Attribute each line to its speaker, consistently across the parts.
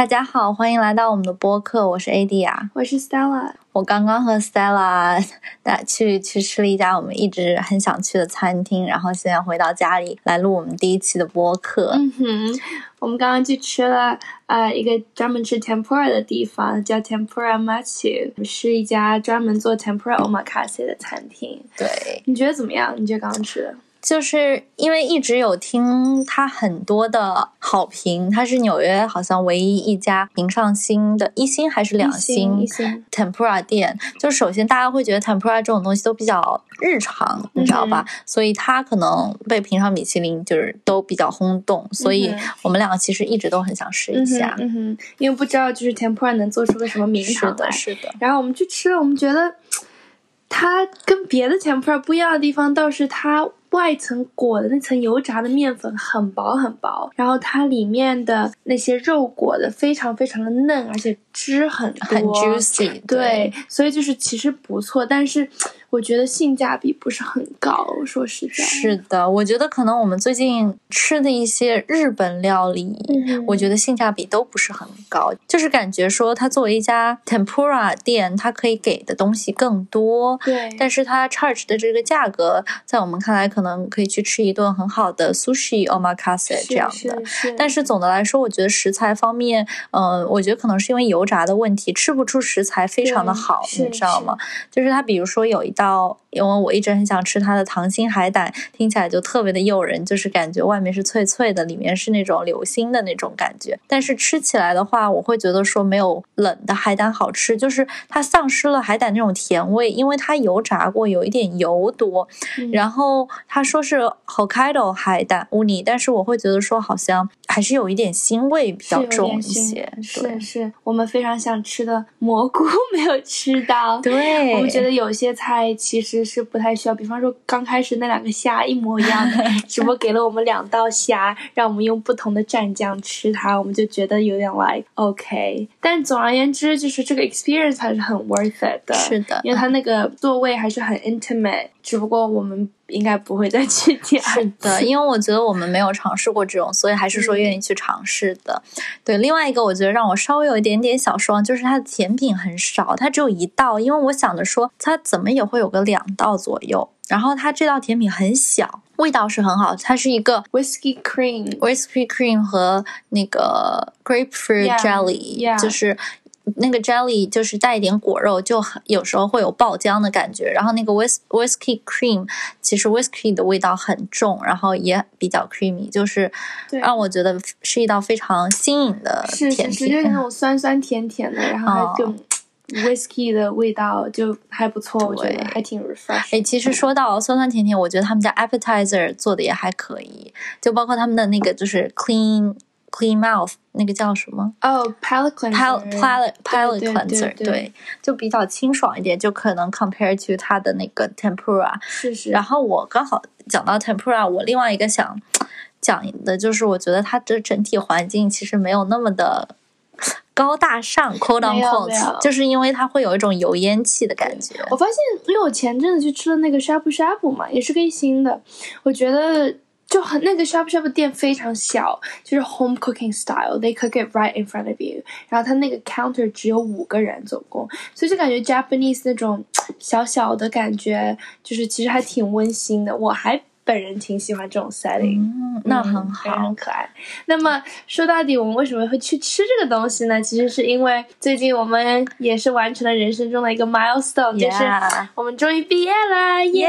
Speaker 1: 大家好，欢迎来到我们的播客，我是 AD 啊，
Speaker 2: 我是 Stella。
Speaker 1: 我刚刚和 Stella 带去去吃了一家我们一直很想去的餐厅，然后现在回到家里来录我们第一期的播客。
Speaker 2: 嗯哼，我们刚刚去吃了呃一个专门吃 tempura 的地方，叫 Tempura Machu，是一家专门做 tempura omakase 的餐厅。
Speaker 1: 对，
Speaker 2: 你觉得怎么样？你觉得刚刚吃的？
Speaker 1: 就是因为一直有听他很多的好评，他是纽约好像唯一一家评上星的一星还是两星 tempura 店。就首先大家会觉得 tempura 这种东西都比较日常，你知道吧？所以他可能被评上米其林就是都比较轰动。所以我们两个其实一直都很想试一下，
Speaker 2: 嗯哼，因为不知道就是 tempura 能做出个什么名堂
Speaker 1: 来。是的，
Speaker 2: 然后我们去吃了，我们觉得它跟别的 tempura 不一样的地方倒是它。外层裹的那层油炸的面粉很薄很薄，然后它里面的那些肉裹的非常非常的嫩，而且汁很多，
Speaker 1: 很 juicy。
Speaker 2: 对，所以就是其实不错，但是。我觉得性价比不是很高，说实在。
Speaker 1: 是的，我觉得可能我们最近吃的一些日本料理，我觉得性价比都不是很高。就是感觉说，它作为一家 tempura 店，它可以给的东西更多。
Speaker 2: 对。
Speaker 1: 但是它 charge 的这个价格，在我们看来，可能可以去吃一顿很好的 sushi omakase 这样的。但是总的来说，我觉得食材方面，嗯，我觉得可能是因为油炸的问题，吃不出食材非常的好，你知道吗？就是它，比如说有一。到，因为我一直很想吃它的糖心海胆，听起来就特别的诱人，就是感觉外面是脆脆的，里面是那种流心的那种感觉。但是吃起来的话，我会觉得说没有冷的海胆好吃，就是它丧失了海胆那种甜味，因为它油炸过，有一点油多。然后他说是 Hokkaido 海胆乌尼，但是我会觉得说好像还是有一点腥味比较重一些。
Speaker 2: 是是，我们非常想吃的蘑菇 没有吃到。
Speaker 1: 对，
Speaker 2: 我们觉得有些菜。其实是不太需要，比方说刚开始那两个虾一模一样的，只不过给了我们两道虾，让我们用不同的蘸酱吃它，我们就觉得有点 like OK。但总而言之，就是这个 experience 还是很 worth it 的。
Speaker 1: 是的，
Speaker 2: 因为它那个座位还是很 intimate。只不过我们应该不会再去第二
Speaker 1: 次。是的，因为我觉得我们没有尝试过这种，所以还是说愿意去尝试的。对，另外一个我觉得让我稍微有一点点小失望，就是它的甜品很少，它只有一道。因为我想着说它怎么也会有个两道左右，然后它这道甜品很小，味道是很好，它是一个
Speaker 2: whiskey cream，whiskey
Speaker 1: cream 和那个 grapefruit jelly，就是。那个 jelly 就是带一点果肉，就很有时候会有爆浆的感觉。然后那个 whis whiskey cream 其实 whiskey 的味道很重，然后也比较 creamy，就是让我觉得是一道非常新颖的甜
Speaker 2: 品。是是，就是那种酸酸甜甜的，然后就 whiskey 的味道就还不错，我觉得还挺 refresh。
Speaker 1: 哎，其实说到酸酸甜甜，我觉得他们家 appetizer 做的也还可以，就包括他们的那个就是 clean。Clean mouth 那个叫什么？
Speaker 2: 哦，palate
Speaker 1: cleanser，palate palate
Speaker 2: cleanser，
Speaker 1: 对，就比较清爽一点，就可能 compare to 它的那个 tempura。
Speaker 2: 是是。
Speaker 1: 然后我刚好讲到 tempura，我另外一个想讲的就是，我觉得它的整体环境其实没有那么的高大上，quote unquote，就是因为它会有一种油烟气的感觉。
Speaker 2: 我发现，因为我前阵子去吃了那个 shabu shabu 嘛，也是个新的，我觉得。就很那个 shop shop 店非常小，就是 home cooking style，they cook it right in front of you。然后他那个 counter 只有五个人总共，所以就感觉 Japanese 那种小小的感觉，就是其实还挺温馨的。我还。本人挺喜欢这种 setting，
Speaker 1: 嗯，那很好，
Speaker 2: 很可爱。那么说到底，我们为什么会去吃这个东西呢？其实是因为最近我们也是完成了人生中的一个 milestone，就是我们终于毕业了，耶！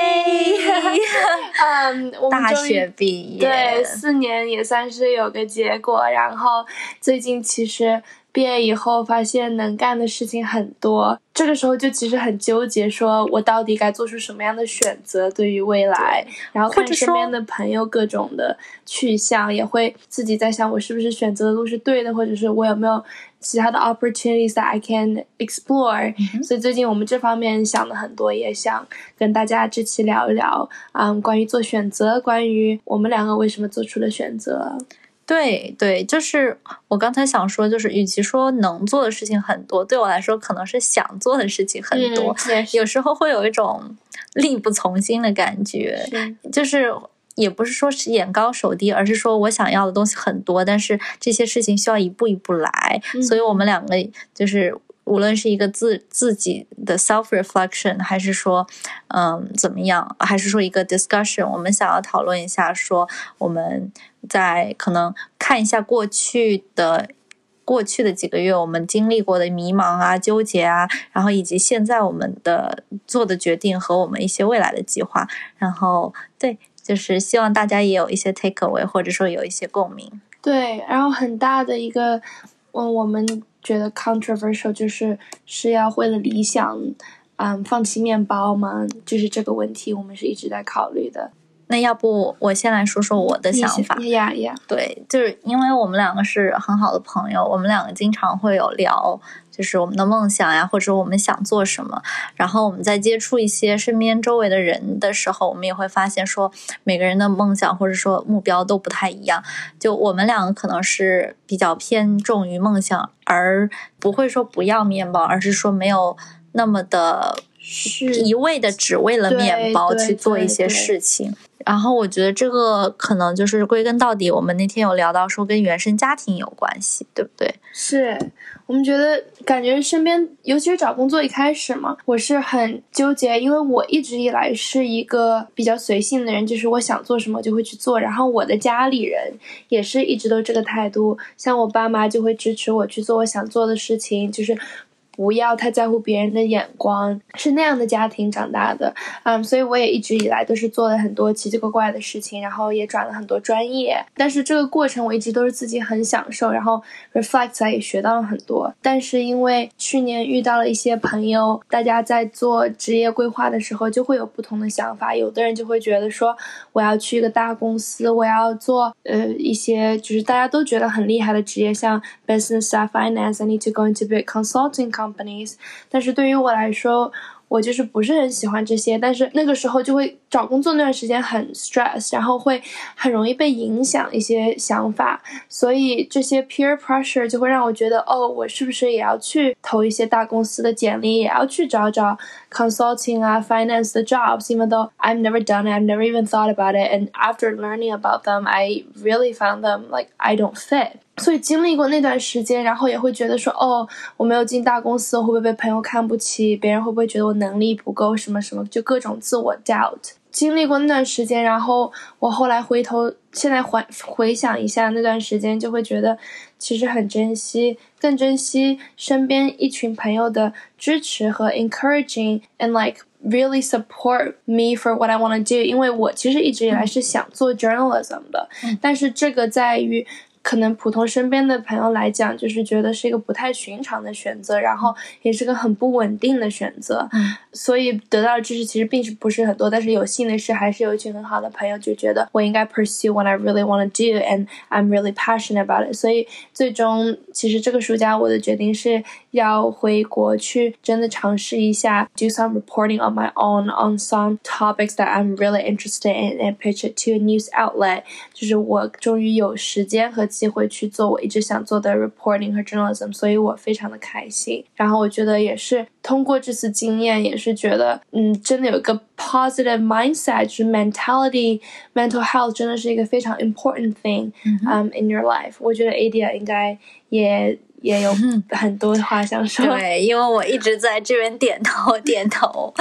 Speaker 2: 嗯，我们
Speaker 1: 大学毕业，
Speaker 2: 对，四年也算是有个结果。然后最近其实。毕业以后发现能干的事情很多，这个时候就其实很纠结，说我到底该做出什么样的选择对于未来，然后看身边的朋友各种的去向，也会自己在想我是不是选择的路是对的，或者是我有没有其他的 opportunities that I can explore。所以最近我们这方面想了很多，也想跟大家这期聊一聊，嗯，关于做选择，关于我们两个为什么做出了选择。
Speaker 1: 对对，就是我刚才想说，就是与其说能做的事情很多，对我来说可能是想做的事情很多，有时候会有一种力不从心的感觉。就是也不是说是眼高手低，而是说我想要的东西很多，但是这些事情需要一步一步来。所以我们两个就是无论是一个自自己的 self reflection，还是说嗯怎么样，还是说一个 discussion，我们想要讨论一下，说我们在可能看一下过去的。过去的几个月，我们经历过的迷茫啊、纠结啊，然后以及现在我们的做的决定和我们一些未来的计划，然后对，就是希望大家也有一些 take away，或者说有一些共鸣。
Speaker 2: 对，然后很大的一个，嗯，我们觉得 controversial 就是是要为了理想，嗯，放弃面包吗？就是这个问题，我们是一直在考虑的。
Speaker 1: 那要不我先来说说我的想法。
Speaker 2: 呀呀，
Speaker 1: 对，就是因为我们两个是很好的朋友，我们两个经常会有聊，就是我们的梦想呀，或者我们想做什么。然后我们在接触一些身边周围的人的时候，我们也会发现说，每个人的梦想或者说目标都不太一样。就我们两个可能是比较偏重于梦想，而不会说不要面包，而是说没有那么的是一味的只为了面包去做一些事情。然后我觉得这个可能就是归根到底，我们那天有聊到说跟原生家庭有关系，对不对？
Speaker 2: 是我们觉得感觉身边，尤其是找工作一开始嘛，我是很纠结，因为我一直以来是一个比较随性的人，就是我想做什么就会去做。然后我的家里人也是一直都这个态度，像我爸妈就会支持我去做我想做的事情，就是。不要太在乎别人的眼光，是那样的家庭长大的，嗯，所以我也一直以来都是做了很多奇奇怪怪的事情，然后也转了很多专业，但是这个过程我一直都是自己很享受，然后 reflect 也学到了很多。但是因为去年遇到了一些朋友，大家在做职业规划的时候就会有不同的想法，有的人就会觉得说我要去一个大公司，我要做呃一些就是大家都觉得很厉害的职业，像 business 啊，finance，I need to go into big consulting company。companies，但是对于我来说，我就是不是很喜欢这些。但是那个时候就会找工作那段时间很 stress，然后会很容易被影响一些想法，所以这些 peer pressure 就会让我觉得，哦，我是不是也要去投一些大公司的简历，也要去找找 consulting 啊 finance 的 jobs，even though I've never done it，I've never even thought about it，and after learning about them，I really found them like I don't fit。所以经历过那段时间，然后也会觉得说，哦，我没有进大公司，会不会被朋友看不起？别人会不会觉得我能力不够？什么什么，就各种自我 doubt。 经历过那段时间，然后我后来回头，现在回回想一下那段时间，就会觉得其实很珍惜，更珍惜身边一群朋友的支持和 encouraging and like really support me for what I want to do。因为我其实一直以来是想做 journalism 的，但是这个在于。可能普通身边的朋友来讲，就是觉得是一个不太寻常的选择，然后也是个很不稳定的选择，所以得到的知识其实并不是很多。但是有幸的是，还是有一群很好的朋友，就觉得我应该 pursue what I really want to do and I'm really passionate about it。所以最终，其实这个暑假我的决定是要回国去，真的尝试一下 do some reporting on my own on some topics that I'm really interested in and pitch it to a news outlet。就是我终于有时间和机会去做我一直想做的 reporting 和 journalism，所以我非常的开心。然后我觉得也是通过这次经验，也是觉得嗯，真的有一个 positive mindset，就是 mentality，mental health 真的是一个非常 important thing，嗯，in your life。我觉得 Adia 应该也。也有很多话想说，
Speaker 1: 对，因为我一直在这边点头 点头。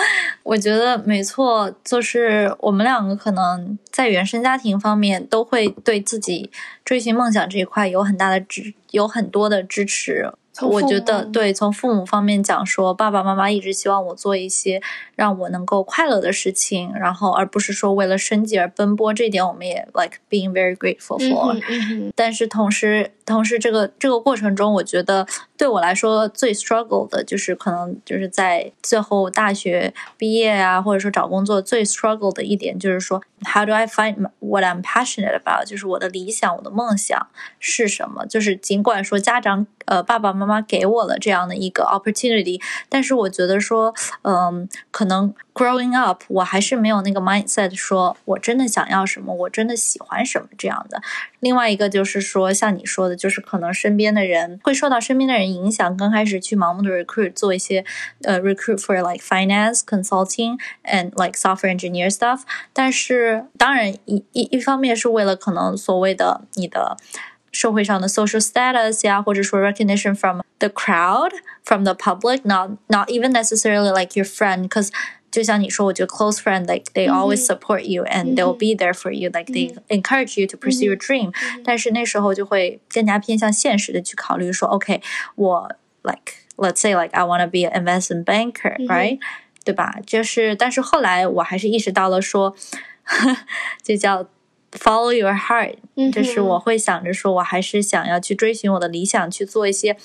Speaker 1: 我觉得没错，就是我们两个可能在原生家庭方面都会对自己追寻梦想这一块有很大的支，有很多的支持。我觉得对，从父母方面讲，说爸爸妈妈一直希望我做一些让我能够快乐的事情，然后而不是说为了生计而奔波。这一点我们也 like being very grateful for。但是同时，同时这个这个过程中，我觉得对我来说最 struggle 的就是可能就是在最后大学毕业啊，或者说找工作最 struggle 的一点就是说，how do I find what I'm passionate about？就是我的理想，我的梦想是什么？就是尽管说家长呃爸爸妈妈给我了这样的一个 opportunity，但是我觉得说，嗯，可能。Growing up，我还是没有那个 mindset，说我真的想要什么，我真的喜欢什么这样的。另外一个就是说，像你说的，就是可能身边的人会受到身边的人影响，刚开始去盲目的 recruit 做一些呃 recruit for like finance consulting and like software engineer stuff。但是 是当然一一一方面是为了可能所谓的你的社会上的 social status 呀，或者说 recognition from the crowd, from the public, not not even necessarily like your friend, because 就像你说，我觉得 close friend like they always support you and they'll be there for you, like they encourage you to pursue your dream。但是那时候就会更加偏向现实的去考虑说，OK，我 like let's say like I want to be an investment banker, right？对吧？就是，但是后来我还是意识到了说，就叫。 Follow your heart，就是我会想着说，我还是想要去追寻我的理想，去做一些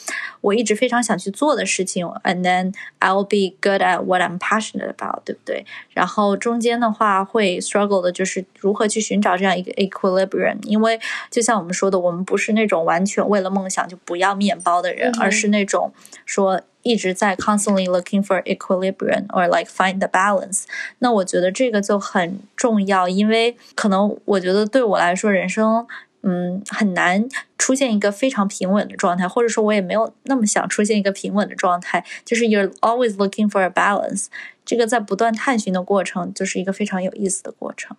Speaker 1: 我一直非常想去做的事情。And then I will be good at what I'm passionate about，对不对？然后中间的话会 struggle 的就是如何去寻找这样一个 equilibrium，因为就像我们说的，我们不是那种完全为了梦想就不要面包的人，而是那种说。一直在 constantly looking for equilibrium or like find the balance。那我觉得这个就很重要，因为可能我觉得对我来说，人生嗯很难出现一个非常平稳的状态，或者说我也没有那么想出现一个平稳的状态。就是 you're always looking for a balance。这个在不断探寻的过程，就是一个非常有意思的过程。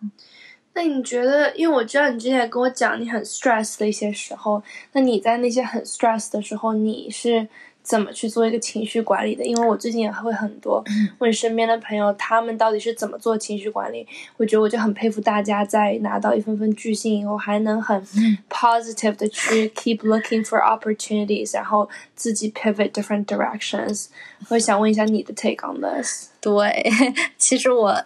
Speaker 2: 那你觉得，因为我知道你之前跟我讲你很 stress 的一些时候，那你在那些很 stress 的时候，你是？怎么去做一个情绪管理的？因为我最近也会很多问身边的朋友，他们到底是怎么做情绪管理？我觉得我就很佩服大家，在拿到一份份巨星以后，还能很 positive 的去 keep looking for opportunities，然后自己 pivot different directions。我想问一下你的 take on this？
Speaker 1: 对，其实我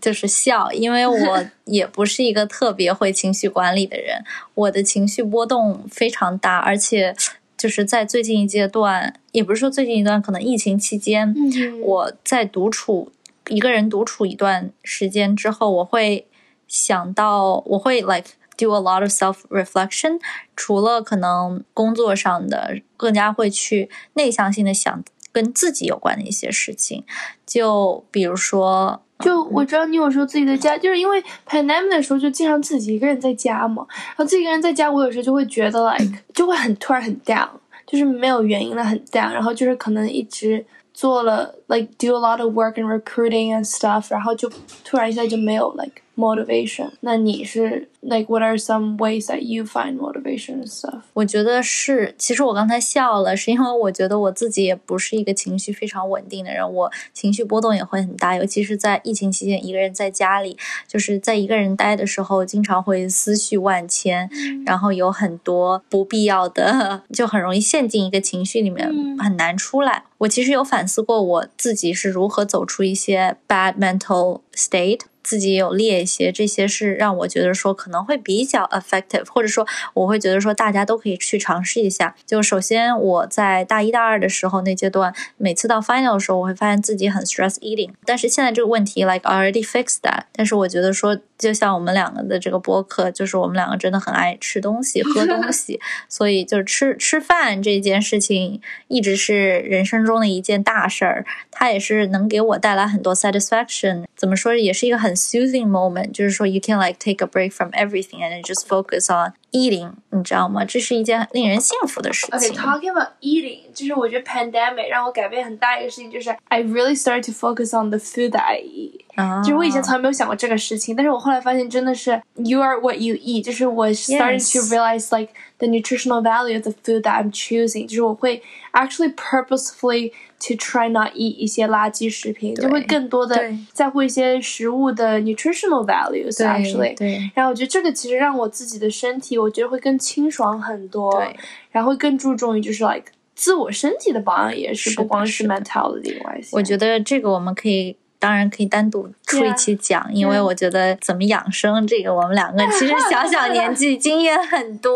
Speaker 1: 就是笑，因为我 也不是一个特别会情绪管理的人，我的情绪波动非常大，而且。就是在最近一阶段，也不是说最近一段，可能疫情期间，我在独处一个人独处一段时间之后，我会想到，我会 like do a lot of self reflection。除了可能工作上的，更加会去内向性的想跟自己有关的一些事情，就比如说。
Speaker 2: 就我知道你有时候自己在家，就是因为 pandemic 的时候就经常自己一个人在家嘛，然后自己一个人在家，我有时候就会觉得 like 就会很突然很 down，就是没有原因的很 down，然后就是可能一直做了 like do a lot of work and recruiting and stuff，然后就突然一下就没有 like。motivation。那你是 like what are some ways that you find motivation and stuff？
Speaker 1: 我觉得是，其实我刚才笑了，是因为我觉得我自己也不是一个情绪非常稳定的人，我情绪波动也会很大，尤其是在疫情期间，一个人在家里，就是在一个人待的时候，经常会思绪万千，然后有很多不必要的，就很容易陷进一个情绪里面，很难出来。我其实有反思过我自己是如何走出一些 bad mental state。自己有列一些，这些是让我觉得说可可能会比较 effective，或者说我会觉得说大家都可以去尝试一下。就首先我在大一大二的时候那阶段，每次到 final 的时候，我会发现自己很 stress eating。但是现在这个问题 like already fixed that。但是我觉得说，就像我们两个的这个播客，就是我们两个真的很爱吃东西、喝东西，所以就是吃吃饭这件事情一直是人生中的一件大事儿。它也是能给我带来很多 satisfaction。怎么说，也是一个很。很 soothing moment，就是说 you can like take a break from everything and just focus on eating，你知道吗？这是一件令人幸福的事情。
Speaker 2: Okay，talking about eating，就是我觉得 pandemic 让我改变很大一个事情，就是 I really started to focus on the food that I eat。就是我以前从来没有想过这个事情，但是我后来发现真的是 you are what you eat，就是我 started to realize like the nutritional value of the food that I'm choosing，就是我会 actually purposefully to try not eat 一些垃圾食品，就会更多的在乎一些食物的 nutritional values actually。
Speaker 1: 对。
Speaker 2: 然后我觉得这个其实让我自己的身体，我觉得会更清爽很多。
Speaker 1: 对。
Speaker 2: 然后更注重于就是 like 自我身体的保养，也是不光是 mentality
Speaker 1: 我觉得这个我们可以。 当然可以单独出一期讲，因为我觉得怎么养生这个，我们两个其实小小 年纪经验很多。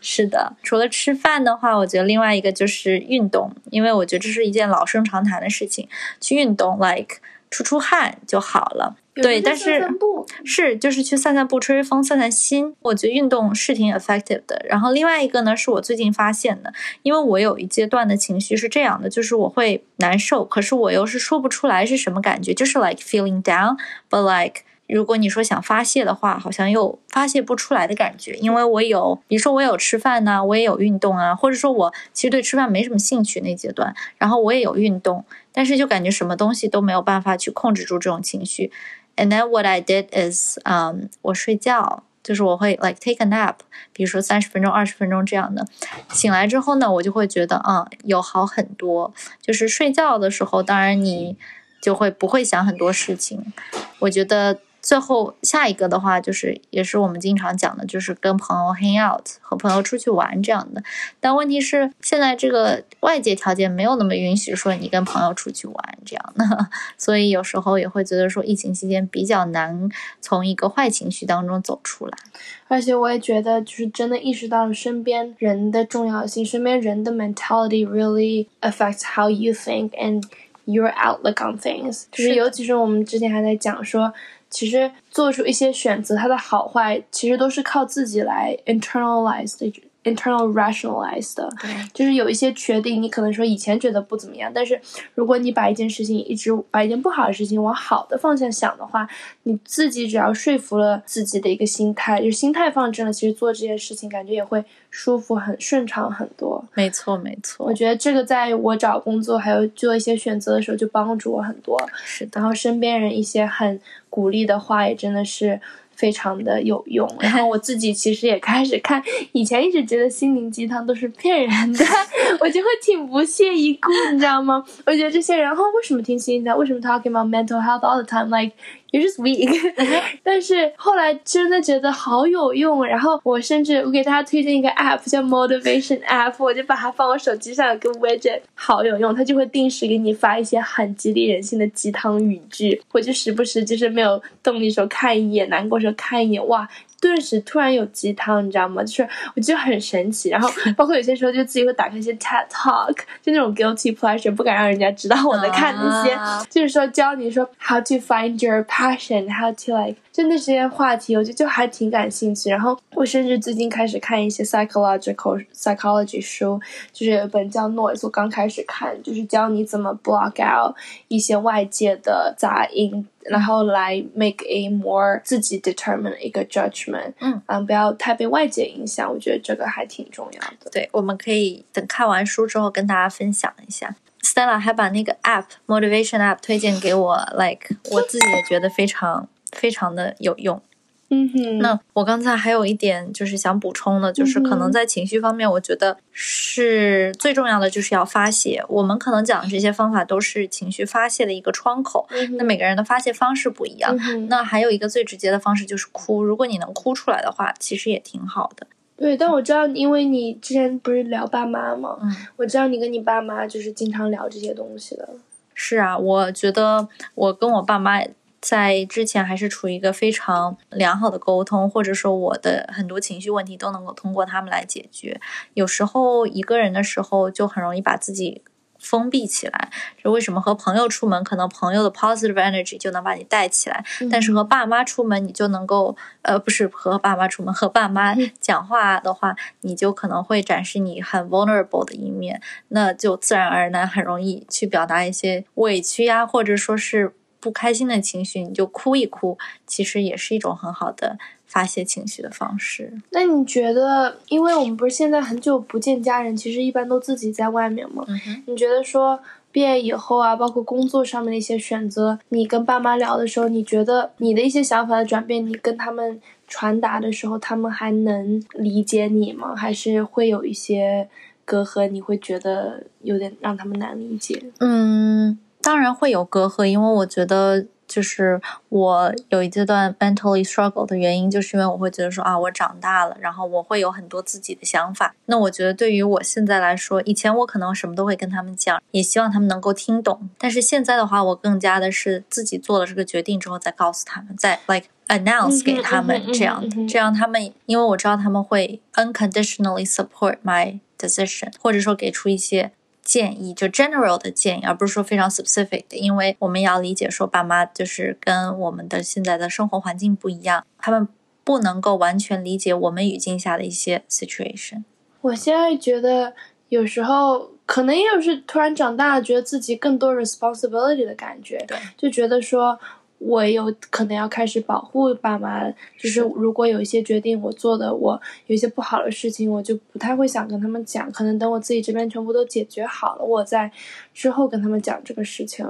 Speaker 1: 是的，除了吃饭的话，我觉得另外一个就是运动，因为我觉得这是一件老生常谈的事情，去运动，like 出出汗就好了。对，但是是就是去散散步、吹吹风、散散心。我觉得运动是挺 effective 的。然后另外一个呢，是我最近发现的，因为我有一阶段的情绪是这样的，就是我会难受，可是我又是说不出来是什么感觉，就是 like feeling down，but like 如果你说想发泄的话，好像又发泄不出来的感觉。因为我有，比如说我有吃饭呐，我也有运动啊，或者说我其实对吃饭没什么兴趣那阶段，然后我也有运动，但是就感觉什么东西都没有办法去控制住这种情绪。And then what I did is，嗯，我睡觉，就是我会 like take a nap，比如说三十分钟、二十分钟这样的。醒来之后呢，我就会觉得，嗯，有好很多。就是睡觉的时候，当然你就会不会想很多事情。我觉得。最后下一个的话，就是也是我们经常讲的，就是跟朋友 hang out，和朋友出去玩这样的。但问题是，现在这个外界条件没有那么允许说你跟朋友出去玩这样的，所以有时候也会觉得说，疫情期间比较难从一个坏情绪当中走出来。
Speaker 2: 而且我也觉得，就是真的意识到了身边人的重要性，身边人的 mentality really affects how you think and your outlook on things。就是尤其是我们之前还在讲说。其实做出一些选择，它的好坏其实都是靠自己来 internalize 的。internal rationalize 的，就是有一些决定，你可能说以前觉得不怎么样，但是如果你把一件事情一直把一件不好的事情往好的方向想的话，你自己只要说服了自己的一个心态，就心态放正了，其实做这件事情感觉也会舒服很顺畅很多。
Speaker 1: 没错，没错。
Speaker 2: 我觉得这个在我找工作还有做一些选择的时候就帮助我很多。
Speaker 1: 是的，
Speaker 2: 然后身边人一些很鼓励的话也真的是。非常的有用，然后我自己其实也开始看，以前一直觉得心灵鸡汤都是骗人的，我就会挺不屑一顾，你知道吗？我觉得这些人，哈，为什么听心灵鸡汤？为什么 talking about mental health all the time？Like you just weak，但是后来真的觉得好有用，然后我甚至我给大家推荐一个 app 叫 Motivation App，我就把它放我手机上有个 widget，好有用，它就会定时给你发一些很激励人心的鸡汤语句，我就时不时就是没有动力时候看一眼，难过时候看一眼，哇。顿时突然有鸡汤，你知道吗？就是我觉得很神奇。然后包括有些时候就自己会打开一些 TED Talk，就那种 guilty pleasure，不敢让人家知道我在看那些，就是说教你说 how to find your passion，how to like。就那些话题，我觉得就还挺感兴趣。然后我甚至最近开始看一些 psychological psychology 书，就是有一本叫 Noise，我刚开始看，就是教你怎么 block out 一些外界的杂音，然后来 make a more 自己 determine 一个 judgment。
Speaker 1: 嗯，
Speaker 2: 嗯，不要太被外界影响。我觉得这个还挺重要的。
Speaker 1: 对，我们可以等看完书之后跟大家分享一下。Stella 还把那个 app motivation app 推荐给我，like 我自己也觉得非常。非常的有用，
Speaker 2: 嗯哼。
Speaker 1: 那我刚才还有一点就是想补充的，就是可能在情绪方面，我觉得是最重要的，就是要发泄。我们可能讲的这些方法都是情绪发泄的一个窗口。那每个人的发泄方式不一样。那还有一个最直接的方式就是哭。如果你能哭出来的话，其实也挺好的。
Speaker 2: 对，但我知道，因为你之前不是聊爸妈吗？嗯，我知道你跟你爸妈就是经常聊这些东西的。
Speaker 1: 是啊，我觉得我跟我爸妈。在之前还是处于一个非常良好的沟通，或者说我的很多情绪问题都能够通过他们来解决。有时候一个人的时候就很容易把自己封闭起来。就为什么和朋友出门，可能朋友的 positive energy 就能把你带起来，但是和爸妈出门，你就能够呃，不是和爸妈出门，和爸妈 讲话的话，你就可能会展示你很 vulnerable 的一面，那就自然而然很容易去表达一些委屈呀，或者说是。不开心的情绪，你就哭一哭，其实也是一种很好的发泄情绪的方式。
Speaker 2: 那你觉得，因为我们不是现在很久不见家人，其实一般都自己在外面吗？你觉得说毕业以后啊，包括工作上面的一些选择，你跟爸妈聊的时候，你觉得你的一些想法的转变，你跟他们传达的时候，他们还能理解你吗？还是会有一些隔阂？你会觉得有点让他们难理解？
Speaker 1: 嗯。当然会有隔阂，因为我觉得就是我有一阶段 mentally struggle 的原因，就是因为我会觉得说啊，我长大了，然后我会有很多自己的想法。那我觉得对于我现在来说，以前我可能什么都会跟他们讲，也希望他们能够听懂。但是现在的话，我更加的是自己做了这个决定之后再告诉他们，再 like announce 给他们这样的，这样他们因为我知道他们会 unconditionally support my decision，或者说给出一些。建议就 general 的建议，而不是说非常 specific 的，因为我们要理解说爸妈就是跟我们的现在的生活环境不一样，他们不能够完全理解我们语境下的一些 situation。
Speaker 2: 我现在觉得有时候可能又是突然长大了，觉得自己更多 responsibility 的感觉，
Speaker 1: 对，
Speaker 2: 就觉得说。我有可能要开始保护爸妈，就是如果有一些决定我做的，我有一些不好的事情，我就不太会想跟他们讲，可能等我自己这边全部都解决好了，我再之后跟他们讲这个事情。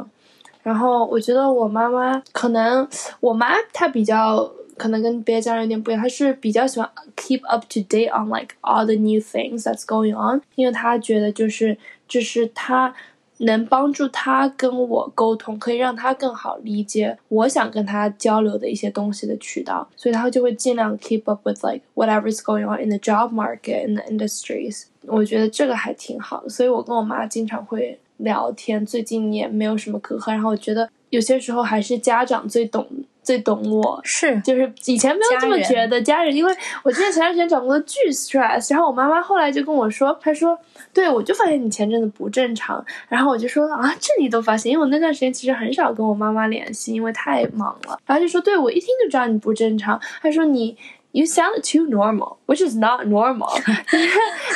Speaker 2: 然后我觉得我妈妈可能，我妈她比较可能跟别的家人有点不一样，她是比较喜欢 keep up to date on like all the new things that's going on，因为她觉得就是就是她。能帮助他跟我沟通，可以让他更好理解我想跟他交流的一些东西的渠道，所以他就会尽量 keep up with like whatever is going on in the job market in the industries。我觉得这个还挺好的，所以我跟我妈经常会聊天，最近也没有什么隔阂。然后我觉得有些时候还是家长最懂。最懂我。
Speaker 1: 是，
Speaker 2: 就是以前没有这么觉得家人，因为我之前前段时间找工作巨 stress，然后我妈妈后来就跟我说，她说，对我就发现你前阵子不正常，然后我就说啊，这你都发现，因为我那段时间其实很少跟我妈妈联系，因为太忙了，然后就说，对我一听就知道你不正常，她说你。You sound too normal, which is not normal.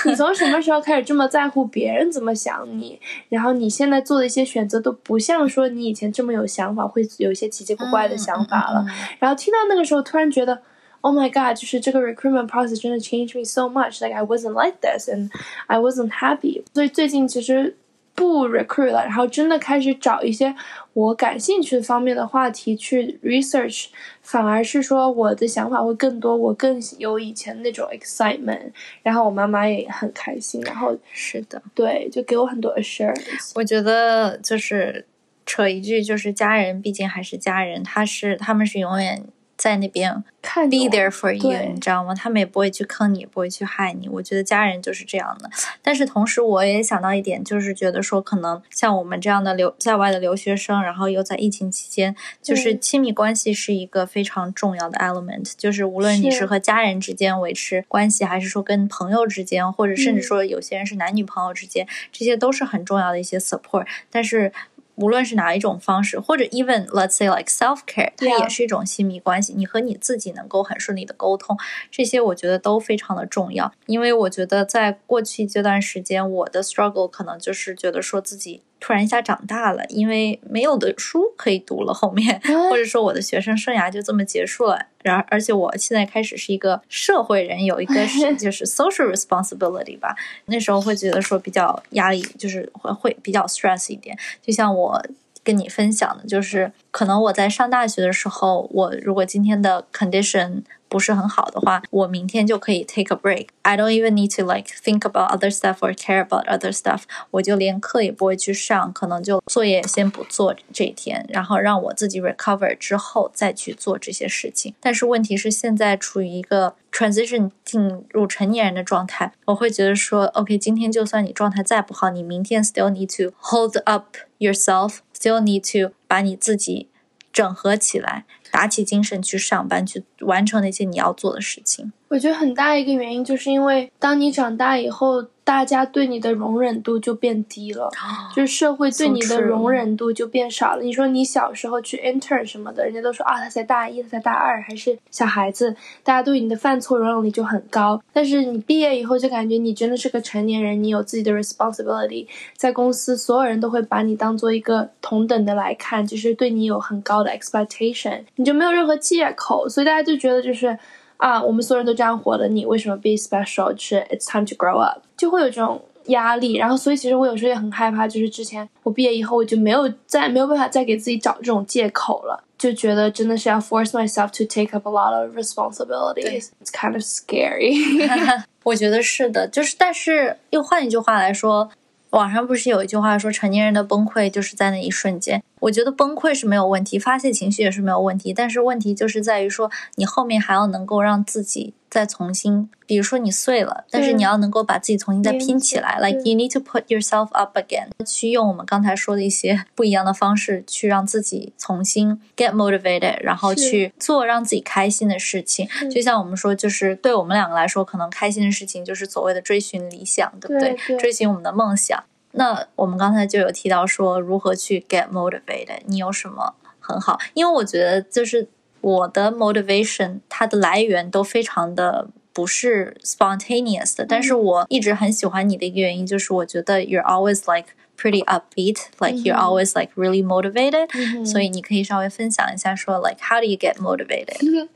Speaker 2: 你从什么时候开始这么在乎别人怎么想你？然后你现在做的一些选择都不像说你以前这么有想法，会有一些奇奇怪怪的想法了。然后听到那个时候，突然觉得，Oh my god，就是这个 recruitment process 真的 changed me so much. Like I wasn't like this, and I wasn't happy. 所以最近其实。不 recruit 了，然后真的开始找一些我感兴趣的方面的话题去 research，反而是说我的想法会更多，我更有以前那种 excitement，然后我妈妈也很开心，然后
Speaker 1: 是的，
Speaker 2: 对，就给我很多 assurance。
Speaker 1: 我觉得就是扯一句，就是家人毕竟还是家人，他是他们是永远。在那边，be there for you，你知道吗？他们也不会去坑你，不会去害你。我觉得家人就是这样的。但是同时，我也想到一点，就是觉得说，可能像我们这样的留在外的留学生，然后又在疫情期间，就是亲密关系是一个非常重要的 element。就是无论你是和家人之间维持关系，还是说跟朋友之间，或者甚至说有些人是男女朋友之间，这些都是很重要的一些 support。但是。无论是哪一种方式，或者 even let's say like self care，它也是一种亲密关系。你和你自己能够很顺利的沟通，这些我觉得都非常的重要。因为我觉得在过去这段时间，我的 struggle 可能就是觉得说自己。突然一下长大了，因为没有的书可以读了，后面 或者说我的学生生涯就这么结束了。然而，而且我现在开始是一个社会人，有一个 是就是 social responsibility 吧。那时候会觉得说比较压力，就是会会比较 stress 一点。就像我跟你分享的，就是可能我在上大学的时候，我如果今天的 condition。不是很好的话，我明天就可以 take a break。I don't even need to like think about other stuff or care about other stuff。我就连课也不会去上，可能就作业先不做这一天，然后让我自己 recover 之后再去做这些事情。但是问题是，现在处于一个 transition 进入成年人的状态，我会觉得说，OK，今天就算你状态再不好，你明天 still need to hold up yourself，still need to 把你自己整合起来。打起精神去上班，去完成那些你要做的事情。
Speaker 2: 我觉得很大一个原因就是因为，当你长大以后。大家对你的容忍度就变低了，就是社会对你的容忍度就变少了。你说你小时候去 intern 什么的，人家都说啊，他才大一，他才大二，还是小孩子，大家对你的犯错容忍力就很高。但是你毕业以后就感觉你真的是个成年人，你有自己的 responsibility，在公司所有人都会把你当做一个同等的来看，就是对你有很高的 expectation，你就没有任何借口，所以大家就觉得就是。啊，我们所有人都这样活的，你为什么 be special？是 it's time to grow up，就会有这种压力。然后，所以其实我有时候也很害怕，就是之前我毕业以后，我就没有再没有办法再给自己找这种借口了，就觉得真的是要 force myself to take up a lot of responsibilities。It's kind of scary。
Speaker 1: 我觉得是的，就是但是又换一句话来说。网上不是有一句话说，成年人的崩溃就是在那一瞬间。我觉得崩溃是没有问题，发泄情绪也是没有问题，但是问题就是在于说，你后面还要能够让自己。再重新，比如说你碎了，但是你要能够把自己重新再拼起来。Like you need to put yourself up again，去用我们刚才说的一些不一样的方式，去让自己重新 get motivated，然后去做让自己开心的事情。就像我们说，就是对我们两个来说，可能开心的事情就是所谓的追寻理想，对不对？追寻我们的梦想。那我们刚才就有提到说，如何去 get motivated？你有什么很好？因为我觉得就是。我的 motivation 它的来源都非常的不是 spontaneous 的，但是我一直很喜欢你的一个原因就是我觉得 you're always like pretty upbeat，like you're always like really motivated，所以你可以稍微分享一下说 like how do you get motivated？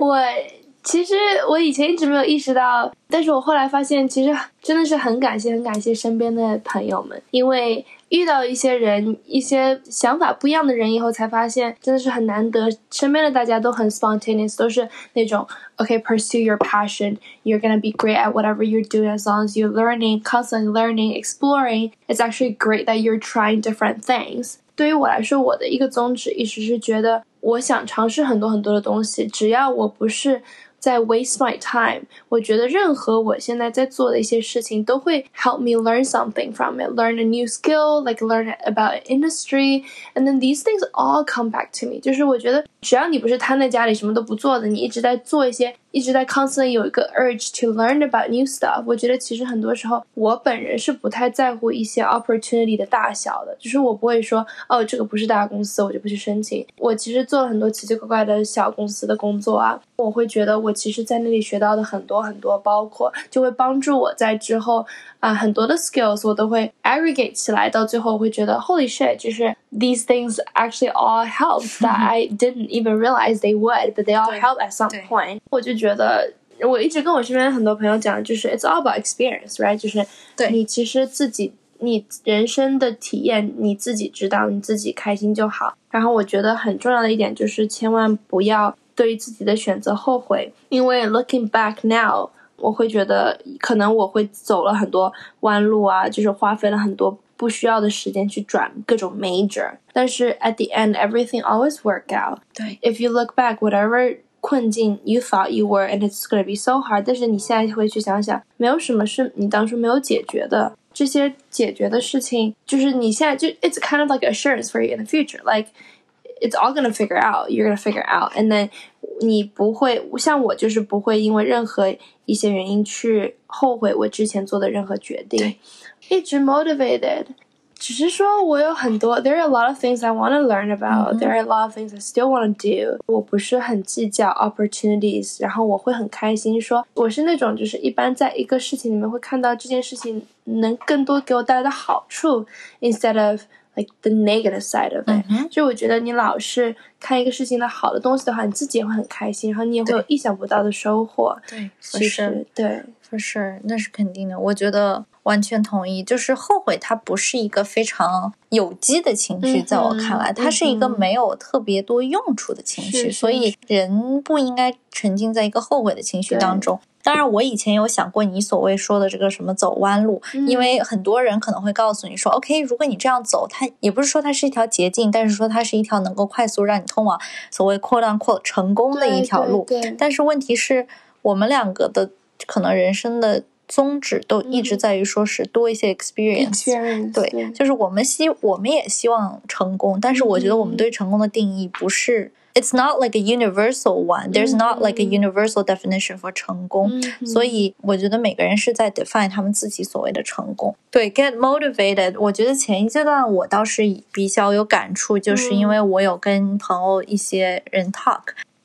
Speaker 2: 我 其实我以前一直没有意识到，但是我后来发现，其实真的是很感谢、很感谢身边的朋友们，因为遇到一些人、一些想法不一样的人以后，才发现真的是很难得。身边的大家都很 spontaneous，都是那种 OK，pursue your passion，you're gonna be great at whatever you're doing as long as you're learning, constantly learning, exploring. It's actually great that you're trying different things. 对于我来说，我的一个宗旨一直是觉得，我想尝试很多很多的东西，只要我不是。 在 waste my time。我觉得任何我现在在做的一些事情都会 help me learn something from it, learn a new skill, like learn about industry, and then these things all come back to me。就是我觉得只要你不是瘫在家里什么都不做的，你一直在做一些 一直在 constantly 有一个 urge to learn about new stuff。我觉得其实很多时候我本人是不太在乎一些 opportunity 的大小的，就是我不会说哦这个不是大公司我就不去申请。我其实做了很多奇奇怪怪的小公司的工作啊，我会觉得我其实在那里学到的很多很多，包括就会帮助我在之后啊很多的 skills 我都会 aggregate 起来，到最后我会觉得 holy shit，就是 these things actually all help that I didn't even realize they would, but they all help at some point。我就 觉得，我一直跟我身边很多朋友讲，就是 it's all about experience，right？就是对你其实自己，你人生的体验你自己知道，你自己开心就好。然后我觉得很重要的一点就是，千万不要对于自己的选择后悔，因为 looking back now，我会觉得可能我会走了很多弯路啊，就是花费了很多不需要的时间去转各种 major。但是 at the end everything always work out。
Speaker 1: 对
Speaker 2: ，if you look back whatever。困境，you thought you were and it's gonna be so hard。但是你现在会去想想，没有什么是你当初没有解决的，这些解决的事情，就是你现在就 it's kind of like assurance for you in the future. Like it's all gonna figure out. You're gonna figure out, and then 你不会像我，就是不会因为任何一些原因去后悔我之前做的任何决定，一直 motivated。 只是说，我有很多，there are a lot of things I want to learn about. There are a lot of things I still want to do. 我不是很计较 opportunities，然后我会很开心。说我是那种，就是一般在一个事情里面会看到这件事情能更多给我带来的好处，instead of like the negative side of it。就我觉得你老是看一个事情的好的东西的话，你自己也会很开心，然后你也会有意想不到的收获。
Speaker 1: 对，
Speaker 2: 其实对，
Speaker 1: for sure，那是肯定的。我觉得。 完全同意，就是后悔，它不是一个非常有机的情绪，在我看来，它是一个没有特别多用处的情绪，所以人不应该沉浸在一个后悔的情绪当中。当然，我以前有想过你所谓说的这个什么走弯路，因为很多人可能会告诉你说，OK，如果你这样走，它也不是说它是一条捷径，但是说它是一条能够快速让你通往所谓 “quote unquote” 成功的一条路。但是问题是我们两个的可能人生的。宗旨都一直在于说是多一些
Speaker 2: experience，
Speaker 1: 对，就是我们希我们也希望成功，但是我觉得我们对成功的定义不是，it's not like a universal one，there's not like a universal definition for 成功，所以我觉得每个人是在 define 他们自己所谓的成功。对，get motivated，我觉得前一阶段我倒是比较有感触，就是因为我有跟朋友一些人 talk，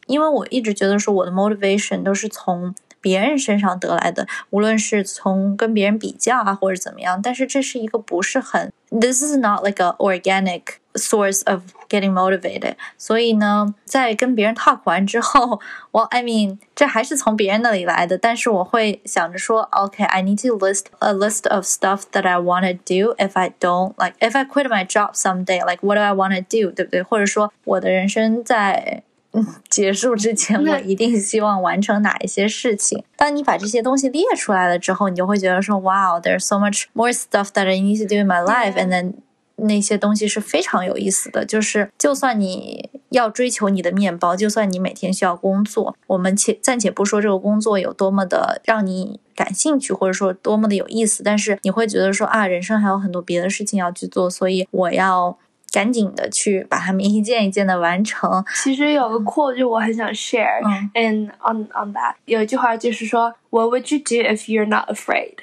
Speaker 1: 因为我一直觉得说我的 motivation 都是从。别人身上得来的，无论是从跟别人比较啊，或者怎么样，但是这是一个不是很，this is not like a organic source of getting motivated。所以呢，在跟别人 talk 完之后，我 I mean 这还是从别人那里来的，但是我会想着说，OK，I need to list a list of stuff that I want to do if I don't like if I quit my job someday like what do I want to do，对不对？或者说我的人生在。 结束之前，我一定希望完成哪一些事情。当你把这些东西列出来了之后，你就会觉得说，Wow，there's so much more stuff that I need to do in my life，and then 那些东西是非常有意思的。就是就算你要追求你的面包，就算你每天需要工作，我们且暂且不说这个工作有多么的让你感兴趣，或者说多么的有意思，但是你会觉得说啊，人生还有很多别的事情要去做，所以我要。赶紧的去把它们一件一件的完成。
Speaker 2: 其实有个 quote 就我很想 share，嗯，and on on that 有一句话就是说，What would you do if you're not afraid？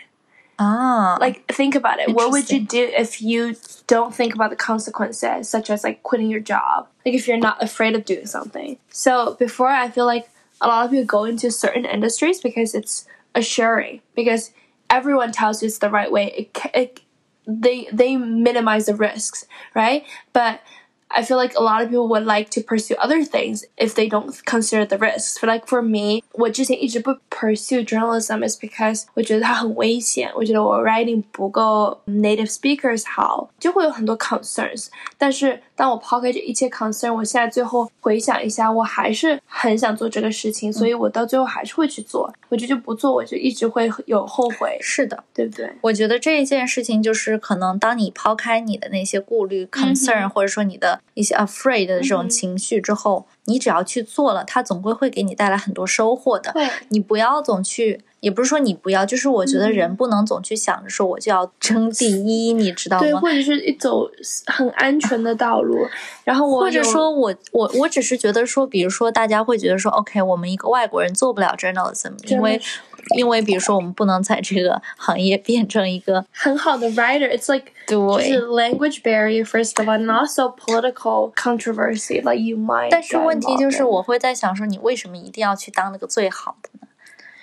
Speaker 1: 啊，
Speaker 2: like think about it. What would you do if you don't think about the consequences, such as like quitting your job? Like if you're not afraid of doing something. So before, I feel like a lot of people go into certain industries because it's assuring because everyone tells you it's the right way. It, it they they minimize the risks, right? But I feel like a lot of people would like to pursue other things if they don't consider the risks. But like for me, 我之前一直不 pursue journalism is because 我觉得它很危险，我觉得我 writing 不够 native speakers 好，就会有很多 concerns。但是当我抛开这一切 concern，我现在最后回想一下，我还是很想做这个事情，所以我到最后还是会去做。我觉得就不做，我就一直会有后悔。
Speaker 1: 是的，
Speaker 2: 对不对？
Speaker 1: 我觉得这一件事情就是可能当你抛开你的那些顾虑 concern，或者说你的 一些 afraid 的这种情绪之后，你只要去做了，它总归会给你带来很多收获的。
Speaker 2: 对，
Speaker 1: 你不要总去。也不是说你不要，就是我觉得人不能总去想着说我就要争第一，你知道吗？
Speaker 2: 对，或者是一走很安全的道路，然后我
Speaker 1: 或者说我我我只是觉得说，比如说大家会觉得说，OK，我们一个外国人做不了 journalism，因为因为比如说我们不能在这个行业变成一个
Speaker 2: 很好的 writer，it's like
Speaker 1: 对，
Speaker 2: 就是 language barrier first of all，and also political controversy，like you might。
Speaker 1: 但是问题就是我会在想说，你为什么一定要去当那个最好的？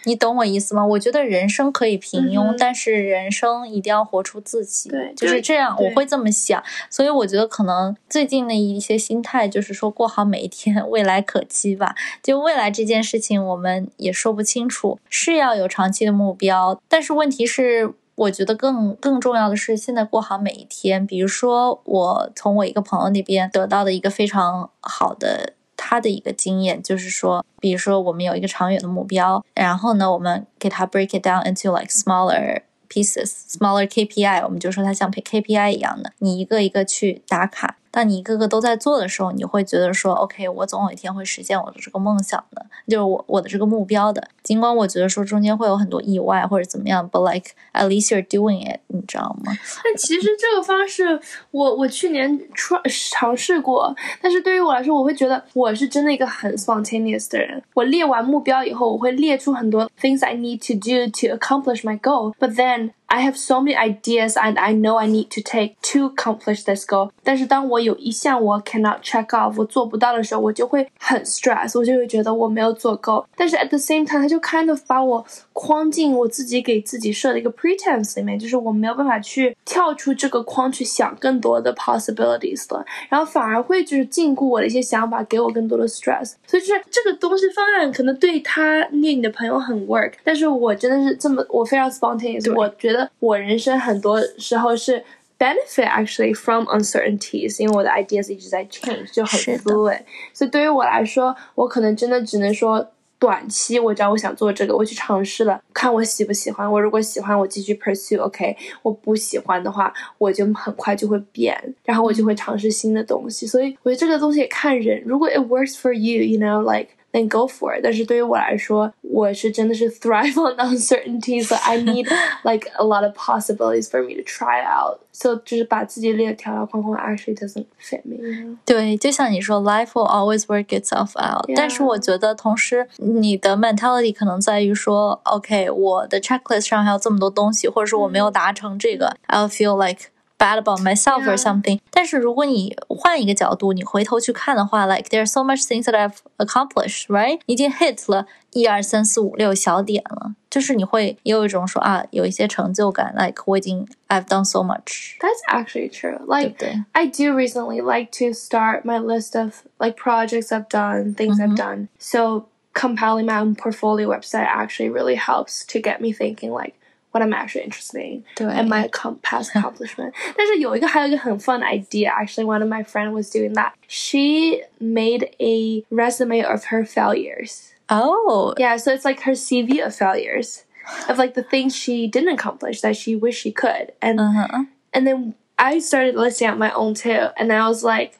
Speaker 1: 你懂我意思吗？我觉得人生可以平庸，但是人生一定要活出自己。
Speaker 2: 对，
Speaker 1: 就是这样，我会这么想。所以我觉得可能最近的一些心态就是说，过好每一天，未来可期吧。就未来这件事情，我们也说不清楚，是要有长期的目标。但是问题是，我觉得更更重要的是，现在过好每一天。比如说，我从我一个朋友那边得到的一个非常好的。他的一个经验就是说，比如说我们有一个长远的目标，然后呢，我们给他 break it down into like smaller pieces smaller KPI，我们就说它像 KPI 一样的，你一个一个去打卡。当你一个个都在做的时候，你会觉得说，OK，我总有一天会实现我的这个梦想的，就是我我的这个目标的。尽管我觉得说中间会有很多意外或者怎么样，but like at least you're doing it，你知道吗？
Speaker 2: 但其实这个方式，我我去年尝试过，但是对于我来说，我会觉得我是真的一个很 spontaneous 的人。我列完目标以后，我会列出很多 things I need to do to accomplish my goal，but then I have so many ideas and I know I need to take to accomplish this goal。但是当我有一项我 cannot check off，我做不到的时候，我就会很 stress，我就会觉得我没有做够。但是 at the same time，它就 kind of 把我框进我自己给自己设的一个 pretense 里面，就是我没有办法去跳出这个框去想更多的 possibilities 了，然后反而会就是禁锢我的一些想法，给我更多的 stress。所以就是这个东西方案可能对他念你的朋友很 work，但是我真的是这么我非常 spontaneous，我觉得 我人生很多时候是。benefit actually from uncertainties，因为我的 ideas 一直在 change，就很 fluid。所以对于我来说，我可能真的只能说。短期我知道我想做这个，我去尝试了，看我喜不喜欢。我如果喜欢，我继续 pursue，OK。我不喜欢的话，我就很快就会变，然后我就会尝试新的东西。所以我觉得这个东西也看人。如果 it works for you，you know like。then go for it。但是对于我来说，我是真的是 thrive on uncertainty, so I need like a lot of possibilities for me to try out. So 就是把自己列条条框框 actually doesn't fit me.
Speaker 1: 对，就像你说，life will always work itself out。但是我觉得，同时你的 mentality 可能在于说，OK，我的 checklist 上还有这么多东西，或者说我没有达成这个，I'll feel like bad about myself or something。但是如果你换一个角度，你回头去看的话，like there are so much things that I've accomplished，right？已经 hit 了一二三四五六小点了，就是你会也有一种说啊，有一些成就感，like 我已经 I've done so much。
Speaker 2: That's actually true. Like I do recently like to start my list of like projects I've done, things I've done. So compiling my own portfolio website actually really helps to get me thinking like what I'm actually interested in and my past accomplishment. 但是有一个还有一个很 fun idea. Actually, one of my friend was doing that. She made a resume of her failures.
Speaker 1: Oh,
Speaker 2: yeah. So it's like her CV of failures, of like the things she didn't accomplish that she wished she could, and
Speaker 1: uh-huh.
Speaker 2: and then I started listing out my own too, and I was like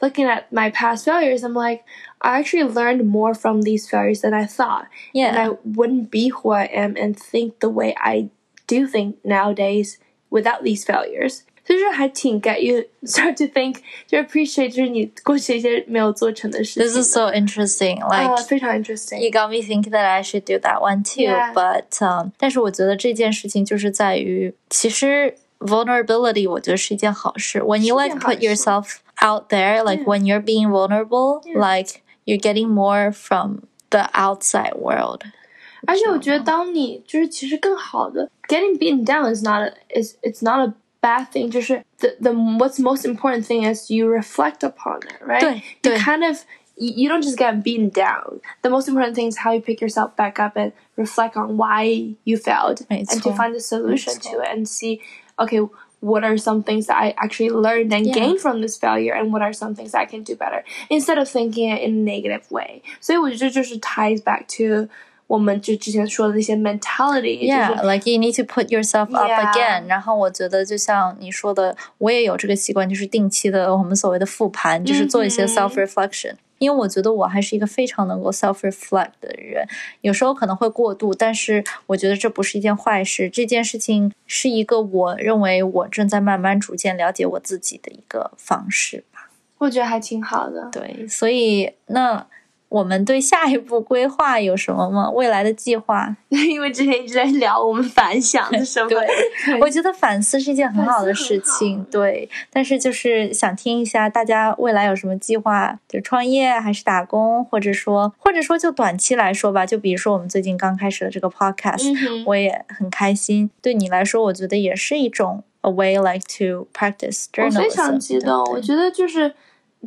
Speaker 2: looking at my past failures, I'm like, I actually learned more from these failures than I thought.
Speaker 1: Yeah.
Speaker 2: And I wouldn't be who I am and think the way I do think nowadays without these failures. 所以说还挺 get you start to think 就 appreciate 就是你过去一些没有做成的事情。
Speaker 1: This is so interesting.
Speaker 2: Like、uh, 非常 interesting.
Speaker 1: You got me thinking that I should do that one too.
Speaker 2: Yeah.
Speaker 1: But um, 但是我觉得这件事情就是在于，其实 vulnerability 我觉得是一件好事。When you like put yourself out there, like when you're being vulnerable, like you're getting more from the outside world.
Speaker 2: 而且我觉得，当你就是其实更好的 getting beaten down is not a, is it's not a bad thing，就是 the the what's most important thing is you reflect upon it, right?
Speaker 1: 对
Speaker 2: You
Speaker 1: 对
Speaker 2: kind of you, you don't just get beaten down. The most important thing is how you pick yourself back up and reflect on why you failed
Speaker 1: 没
Speaker 2: and to
Speaker 1: 错
Speaker 2: find a solution
Speaker 1: 没错
Speaker 2: to it and see, okay, what are some things that I actually learned and
Speaker 1: Yeah.
Speaker 2: gained from this failure and what are some things I can do better instead of thinking it in a negative way. 所以我觉得这就是 ties back to 我们就之前说的那些 mentality，
Speaker 1: Yeah,
Speaker 2: 就是
Speaker 1: like you need to put yourself up
Speaker 2: Yeah.
Speaker 1: again. 然后我觉得就像你说的，我也有这个习惯，就是定期的我们所谓的复盘，就是做一些
Speaker 2: 嗯哼
Speaker 1: self reflection。 因为我觉得我还是一个非常能够 self reflect 的人，有时候可能会过度，但是我觉得这不是一件坏事。这件事情是一个我认为我正在慢慢逐渐了解我自己的一个方式吧。
Speaker 2: 我觉得还挺好的。
Speaker 1: 对，所以那我们对下一步规划有什么吗？未来的计划？
Speaker 2: 因为之前一直在聊我们反响是什么，
Speaker 1: 对 我觉得反思是一件很好的事情，对。但是就是想听一下大家未来有什么计划，就创业还是打工，或者说或者说就短期来说吧，就比如说我们最近刚开始的这个 podcast，、
Speaker 2: 嗯
Speaker 1: 我也很开心。对你来说，我觉得也是一种 a way like to practice
Speaker 2: 我
Speaker 1: journalism。
Speaker 2: 非常激动，我觉得就是。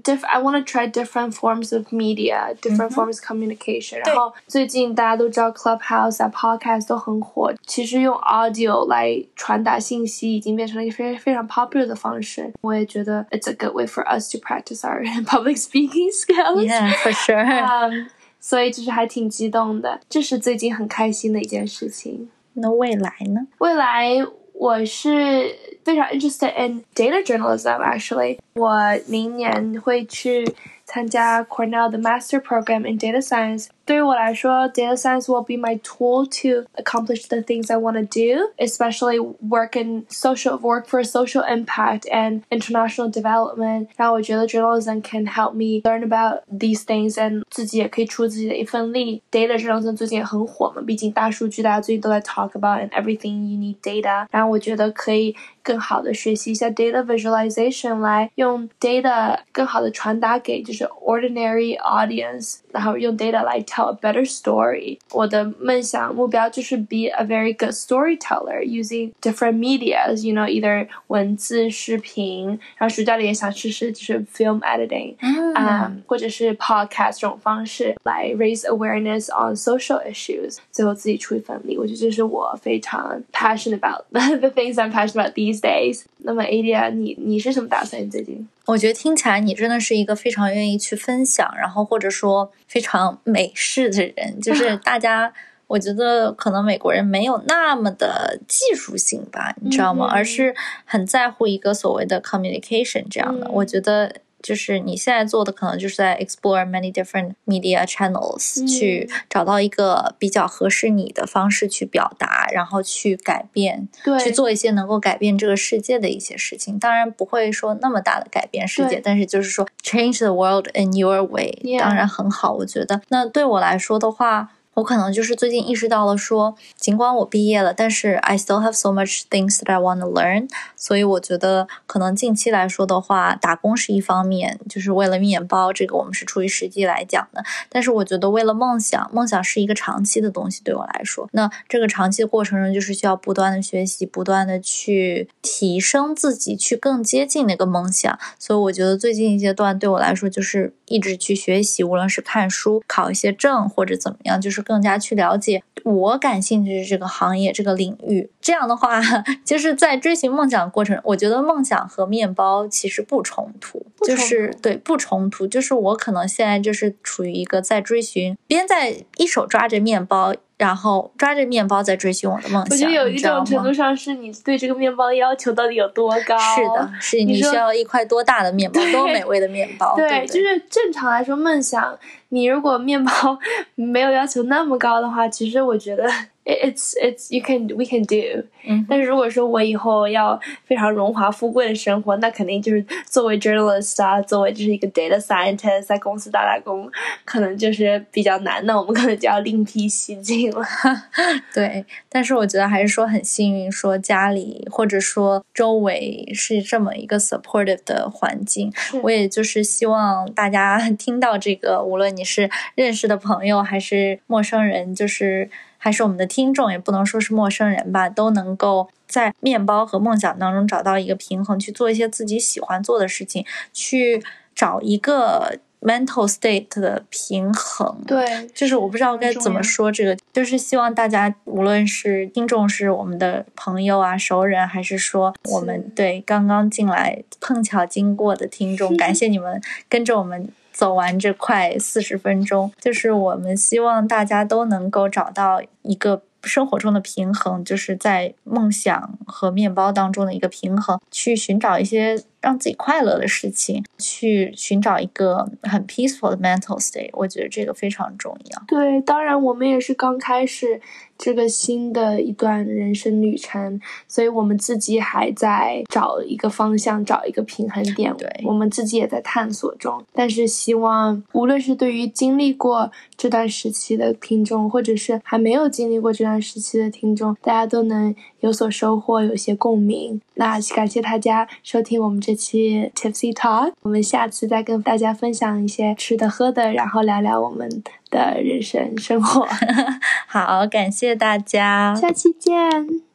Speaker 2: Diff, I want to try different forms of media, different forms of communication. 然后最近大家都知道 Clubhouse 啊、Podcast 都很火。其实用 audio 来传达信息已经变成了一个非非常 popular 的方式。我也觉得 it's a good way for us to practice our public speaking skills.
Speaker 1: Yeah, for sure.
Speaker 2: 嗯，所以就是还挺激动的，这是最近很开心的一件事情。
Speaker 1: 那未来呢？
Speaker 2: 未来我是 非常 interested in data journalism. Actually，我明年会去参加 Cornell 的 Master Program in Data Science。对于我来说，data science will be my tool to accomplish the things I want to do, especially work in social work for social impact and international development. 然后我觉得 journalism can help me learn about these things and 自己也可以出自己的一份力。Data journalism 最近也很火嘛，毕竟大数据大家最近都在 talk about and everything you need data。然后我觉得可以 更好的学习一下 data visualization，来用 data 更好的传达给就是 ordinary audience，然后用 data 来 tell a better story。我的梦想目标就是 be a very good storyteller using different medias，you know either 文字、视频，然后暑假里也想试试就是 film editing，啊、或者是 podcast 这种方式来 raise awareness on social issues，最后自己出一份力。我觉得这是我非常 passionate about the things I'm passionate about these days。那么 Adia，你你是什么打算你最近？
Speaker 1: 我觉得听起来你真的是一个非常愿意去分享，然后或者说非常美式的人，就是 大家。我觉得可能美国人没有那么的技术性吧，你知道吗？
Speaker 2: 嗯
Speaker 1: 而是很在乎一个所谓的 communication 这样的。
Speaker 2: 嗯
Speaker 1: 我觉得就是你现在做的可能就是在 explore many different media channels，、
Speaker 2: 嗯
Speaker 1: 去找到一个比较合适你的方式去表达，然后去改变
Speaker 2: 对，
Speaker 1: 去做一些能够改变这个世界的一些事情。当然不会说那么大的改变世界，但是就是说 change the world in your way，、当然很好。我觉得那对我来说的话。我可能就是最近意识到了说，尽管我毕业了，但是 I still have so much things that I want to learn。所以我觉得可能近期来说的话，打工是一方面，就是为了面包，这个我们是出于实际来讲的。但是我觉得为了梦想，梦想是一个长期的东西，对我来说，那这个长期的过程中，就是需要不断的学习，不断的去提升自己，去更接近那个梦想。所以我觉得最近一阶段对我来说，就是一直去学习，无论是看书、考一些证或者怎么样，就是更加去了解我感兴趣的这个行业、这个领域。这样的话，就是在追寻梦想过程，我觉得梦想和面包其实不冲突，
Speaker 2: 不冲突
Speaker 1: 就是对不冲突。就是我可能现在就是处于一个在追寻，边在一手抓着面包。然后抓着面包在追寻我的梦想，
Speaker 2: 我觉得有一种程度上是你对这个面包的要求到底有多高？
Speaker 1: 是的，是你需要一块多大的面包，多美味的面包，对
Speaker 2: 对，
Speaker 1: 对
Speaker 2: 就是正常来说，梦想你如果面包 没有要求那么高的话，其实我觉得 it's it's you can we can do。
Speaker 1: 嗯
Speaker 2: 但是如果说我以后要非常荣华富贵的生活，那肯定就是作为 journalist 啊，作为就是一个 data scientist，在公司打打工，可能就是比较难。那我们可能就要另辟蹊径了。
Speaker 1: 对，但是我觉得还是说很幸运，说家里或者说周围是这么一个 supportive 的环境。我也就是希望大家听到这个，无论你是认识的朋友还是陌生人，就是还是我们的听众，也不能说是陌生人吧，都能够在面包和梦想当中找到一个平衡，去做一些自己喜欢做的事情，去找一个。mental state 的平衡，
Speaker 2: 对，
Speaker 1: 就是我不知道该怎么说这个，就是希望大家无论是听众是我们的朋友啊、熟人，还是说我们对刚刚进来碰巧经过的听众，感谢你们跟着我们走完这快四十分钟，就是我们希望大家都能够找到一个。生活中的平衡，就是在梦想和面包当中的一个平衡，去寻找一些让自己快乐的事情，去寻找一个很 peaceful 的 mental state。我觉得这个非常重要。
Speaker 2: 对，当然我们也是刚开始。这个新的一段人生旅程，所以我们自己还在找一个方向，找一个平衡点。
Speaker 1: 对，
Speaker 2: 我们自己也在探索中。但是希望，无论是对于经历过这段时期的听众，或者是还没有经历过这段时期的听众，大家都能有所收获，有些共鸣。那感谢大家收听我们这期 Tipsy Talk，我们下次再跟大家分享一些吃的喝的，然后聊聊我们的人生生活。
Speaker 1: 好，感谢大家，
Speaker 2: 下期见。